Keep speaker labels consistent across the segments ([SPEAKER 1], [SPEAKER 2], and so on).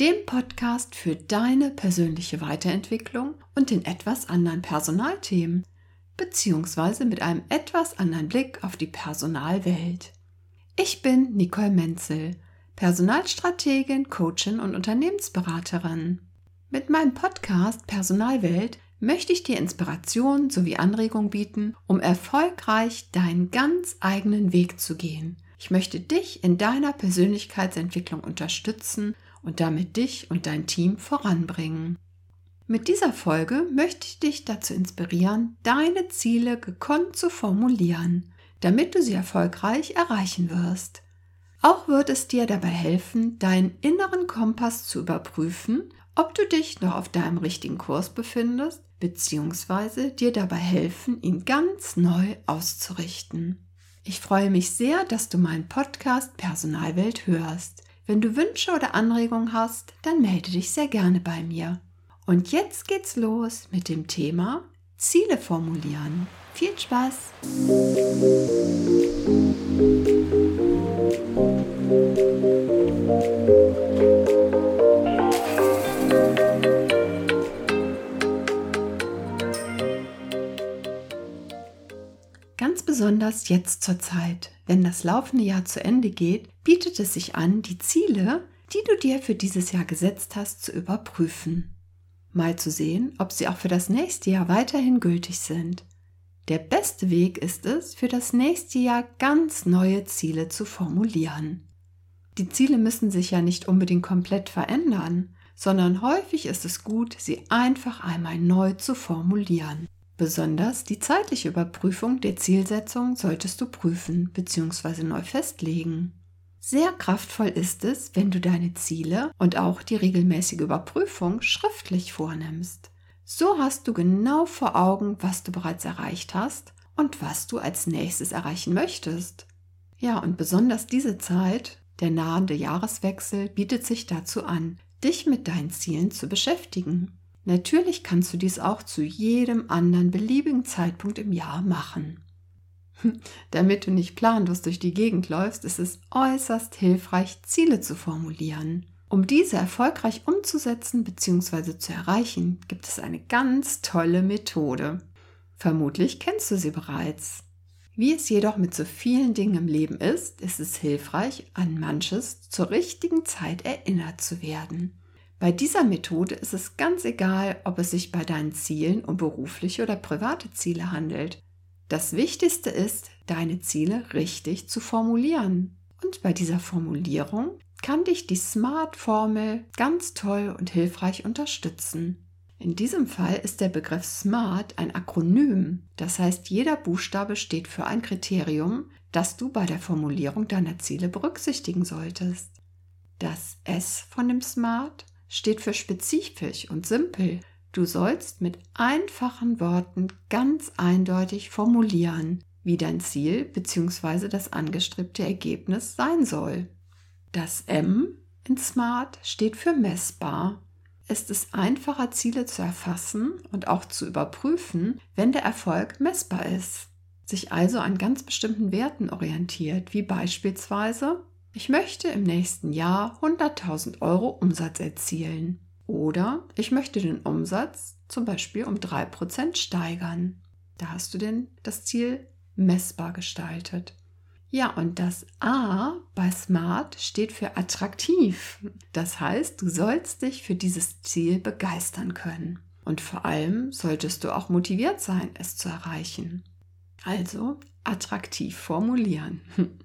[SPEAKER 1] dem Podcast für deine persönliche Weiterentwicklung und den etwas anderen Personalthemen, beziehungsweise mit einem etwas anderen Blick auf die Personalwelt. Ich bin Nicole Menzel, Personalstrategin, Coachin und Unternehmensberaterin. Mit meinem Podcast Personalwelt möchte ich dir Inspiration sowie Anregung bieten, um erfolgreich deinen ganz eigenen Weg zu gehen ich möchte dich in deiner Persönlichkeitsentwicklung unterstützen und damit dich und dein Team voranbringen. Mit dieser Folge möchte ich dich dazu inspirieren, deine Ziele gekonnt zu formulieren, damit du sie erfolgreich erreichen wirst. Auch wird es dir dabei helfen, deinen inneren Kompass zu überprüfen, ob du dich noch auf deinem richtigen Kurs befindest, beziehungsweise dir dabei helfen, ihn ganz neu auszurichten. Ich freue mich sehr, dass du meinen Podcast Personalwelt hörst. Wenn du Wünsche oder Anregungen hast, dann melde dich sehr gerne bei mir. Und jetzt geht's los mit dem Thema Ziele formulieren. Viel Spaß! Besonders jetzt zur Zeit, wenn das laufende Jahr zu Ende geht, bietet es sich an, die Ziele, die du dir für dieses Jahr gesetzt hast, zu überprüfen. Mal zu sehen, ob sie auch für das nächste Jahr weiterhin gültig sind. Der beste Weg ist es, für das nächste Jahr ganz neue Ziele zu formulieren. Die Ziele müssen sich ja nicht unbedingt komplett verändern, sondern häufig ist es gut, sie einfach einmal neu zu formulieren. Besonders die zeitliche Überprüfung der Zielsetzung solltest du prüfen bzw. neu festlegen. Sehr kraftvoll ist es, wenn du deine Ziele und auch die regelmäßige Überprüfung schriftlich vornimmst. So hast du genau vor Augen, was du bereits erreicht hast und was du als nächstes erreichen möchtest. Ja, und besonders diese Zeit, der nahende Jahreswechsel, bietet sich dazu an, dich mit deinen Zielen zu beschäftigen. Natürlich kannst du dies auch zu jedem anderen beliebigen Zeitpunkt im Jahr machen. Damit du nicht planlos durch die Gegend läufst, ist es äußerst hilfreich, Ziele zu formulieren. Um diese erfolgreich umzusetzen bzw. zu erreichen, gibt es eine ganz tolle Methode. Vermutlich kennst du sie bereits. Wie es jedoch mit so vielen Dingen im Leben ist, ist es hilfreich, an manches zur richtigen Zeit erinnert zu werden. Bei dieser Methode ist es ganz egal, ob es sich bei deinen Zielen um berufliche oder private Ziele handelt. Das Wichtigste ist, deine Ziele richtig zu formulieren. Und bei dieser Formulierung kann dich die SMART-Formel ganz toll und hilfreich unterstützen. In diesem Fall ist der Begriff SMART ein Akronym, das heißt jeder Buchstabe steht für ein Kriterium, das du bei der Formulierung deiner Ziele berücksichtigen solltest. Das S von dem SMART steht für spezifisch und simpel. Du sollst mit einfachen Worten ganz eindeutig formulieren, wie dein Ziel bzw. das angestrebte Ergebnis sein soll. Das M in Smart steht für messbar. Es ist einfacher, Ziele zu erfassen und auch zu überprüfen, wenn der Erfolg messbar ist. Sich also an ganz bestimmten Werten orientiert, wie beispielsweise ich möchte im nächsten Jahr 100.000 Euro Umsatz erzielen. Oder ich möchte den Umsatz zum Beispiel um 3% steigern. Da hast du denn das Ziel messbar gestaltet. Ja, und das A bei Smart steht für attraktiv. Das heißt, du sollst dich für dieses Ziel begeistern können. Und vor allem solltest du auch motiviert sein, es zu erreichen. Also attraktiv formulieren.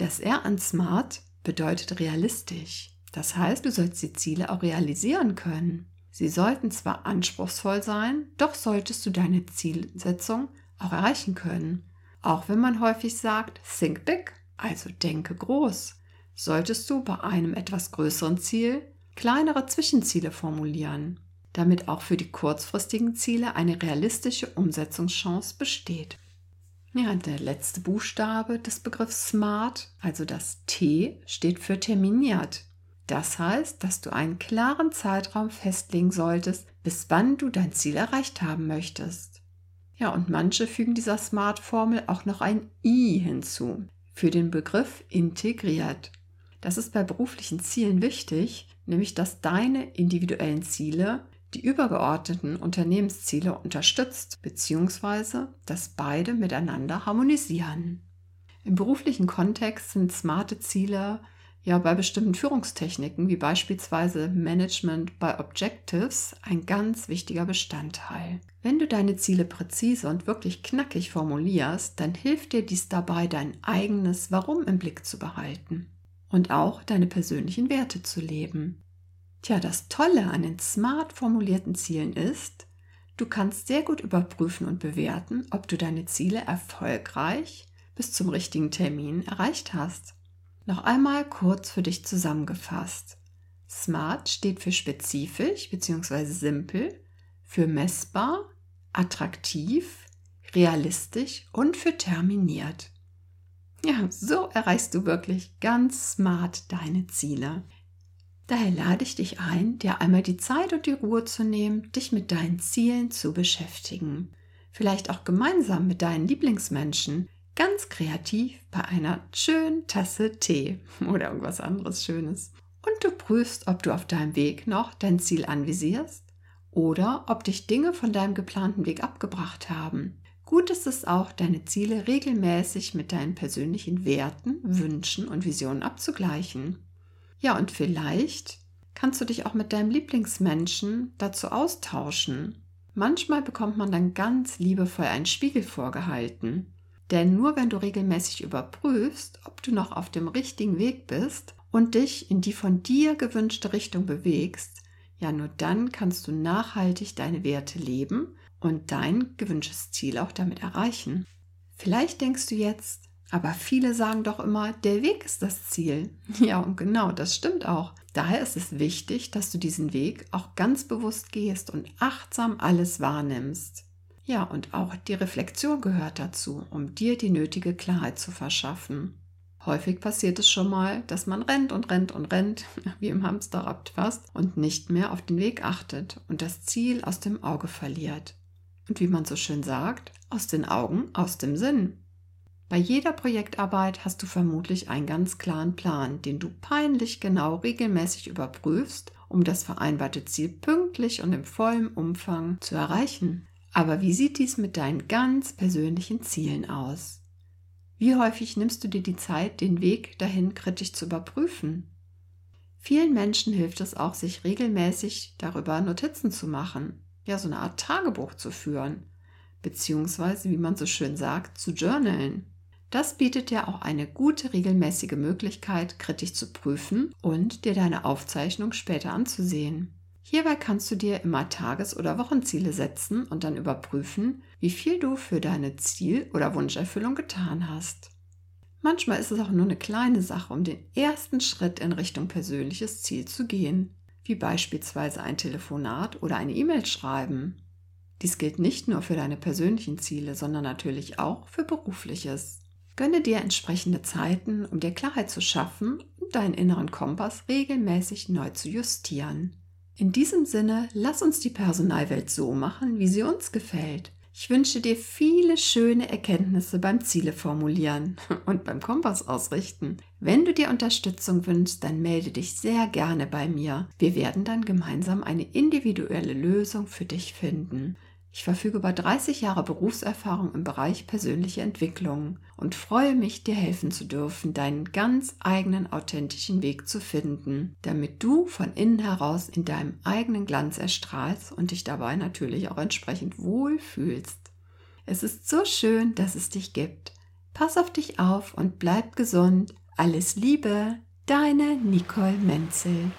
[SPEAKER 1] Das R an Smart bedeutet realistisch. Das heißt, du sollst die Ziele auch realisieren können. Sie sollten zwar anspruchsvoll sein, doch solltest du deine Zielsetzung auch erreichen können. Auch wenn man häufig sagt, think big, also denke groß, solltest du bei einem etwas größeren Ziel kleinere Zwischenziele formulieren. damit auch für die kurzfristigen Ziele eine realistische Umsetzungschance besteht. Ja, der letzte Buchstabe des Begriffs SMART, also das T, steht für terminiert. Das heißt, dass du einen klaren Zeitraum festlegen solltest, bis wann du dein Ziel erreicht haben möchtest. Ja, und manche fügen dieser SMART-Formel auch noch ein I hinzu für den Begriff integriert. Das ist bei beruflichen Zielen wichtig, nämlich dass deine individuellen Ziele die übergeordneten Unternehmensziele unterstützt bzw. dass beide miteinander harmonisieren. Im beruflichen Kontext sind smarte Ziele ja bei bestimmten Führungstechniken wie beispielsweise Management by Objectives ein ganz wichtiger Bestandteil. Wenn du deine Ziele präzise und wirklich knackig formulierst, dann hilft dir dies dabei, dein eigenes Warum im Blick zu behalten und auch deine persönlichen Werte zu leben. Tja, das Tolle an den smart formulierten Zielen ist, du kannst sehr gut überprüfen und bewerten, ob du deine Ziele erfolgreich bis zum richtigen Termin erreicht hast. Noch einmal kurz für dich zusammengefasst. Smart steht für spezifisch bzw. simpel, für messbar, attraktiv, realistisch und für terminiert. Ja, so erreichst du wirklich ganz smart deine Ziele. Daher lade ich dich ein, dir einmal die Zeit und die Ruhe zu nehmen, dich mit deinen Zielen zu beschäftigen. Vielleicht auch gemeinsam mit deinen Lieblingsmenschen, ganz kreativ bei einer schönen Tasse Tee oder irgendwas anderes Schönes. Und du prüfst, ob du auf deinem Weg noch dein Ziel anvisierst oder ob dich Dinge von deinem geplanten Weg abgebracht haben. Gut ist es auch, deine Ziele regelmäßig mit deinen persönlichen Werten, Wünschen und Visionen abzugleichen. Ja, und vielleicht kannst du dich auch mit deinem Lieblingsmenschen dazu austauschen. Manchmal bekommt man dann ganz liebevoll einen Spiegel vorgehalten. Denn nur wenn du regelmäßig überprüfst, ob du noch auf dem richtigen Weg bist und dich in die von dir gewünschte Richtung bewegst, ja nur dann kannst du nachhaltig deine Werte leben und dein gewünschtes Ziel auch damit erreichen. Vielleicht denkst du jetzt, aber viele sagen doch immer, der Weg ist das Ziel. Ja, und genau, das stimmt auch. Daher ist es wichtig, dass du diesen Weg auch ganz bewusst gehst und achtsam alles wahrnimmst. Ja, und auch die Reflexion gehört dazu, um dir die nötige Klarheit zu verschaffen. Häufig passiert es schon mal, dass man rennt und rennt und rennt, wie im Hamsterrad fast, und nicht mehr auf den Weg achtet und das Ziel aus dem Auge verliert. Und wie man so schön sagt, aus den Augen, aus dem Sinn. Bei jeder Projektarbeit hast du vermutlich einen ganz klaren Plan, den du peinlich genau regelmäßig überprüfst, um das vereinbarte Ziel pünktlich und im vollen Umfang zu erreichen. Aber wie sieht dies mit deinen ganz persönlichen Zielen aus? Wie häufig nimmst du dir die Zeit, den Weg dahin kritisch zu überprüfen? Vielen Menschen hilft es auch, sich regelmäßig darüber Notizen zu machen, ja so eine Art Tagebuch zu führen, beziehungsweise, wie man so schön sagt, zu journalen. Das bietet dir auch eine gute regelmäßige Möglichkeit, kritisch zu prüfen und dir deine Aufzeichnung später anzusehen. Hierbei kannst du dir immer Tages- oder Wochenziele setzen und dann überprüfen, wie viel du für deine Ziel- oder Wunscherfüllung getan hast. Manchmal ist es auch nur eine kleine Sache, um den ersten Schritt in Richtung persönliches Ziel zu gehen, wie beispielsweise ein Telefonat oder eine E-Mail schreiben. Dies gilt nicht nur für deine persönlichen Ziele, sondern natürlich auch für berufliches. Gönne dir entsprechende Zeiten, um dir Klarheit zu schaffen und deinen inneren Kompass regelmäßig neu zu justieren. In diesem Sinne, lass uns die Personalwelt so machen, wie sie uns gefällt. Ich wünsche dir viele schöne Erkenntnisse beim Ziele formulieren und beim Kompass ausrichten. Wenn du dir Unterstützung wünschst, dann melde dich sehr gerne bei mir. Wir werden dann gemeinsam eine individuelle Lösung für dich finden. Ich verfüge über 30 Jahre Berufserfahrung im Bereich persönliche Entwicklung und freue mich, dir helfen zu dürfen, deinen ganz eigenen authentischen Weg zu finden, damit du von innen heraus in deinem eigenen Glanz erstrahlst und dich dabei natürlich auch entsprechend wohl fühlst. Es ist so schön, dass es dich gibt. Pass auf dich auf und bleib gesund. Alles Liebe, deine Nicole Menzel.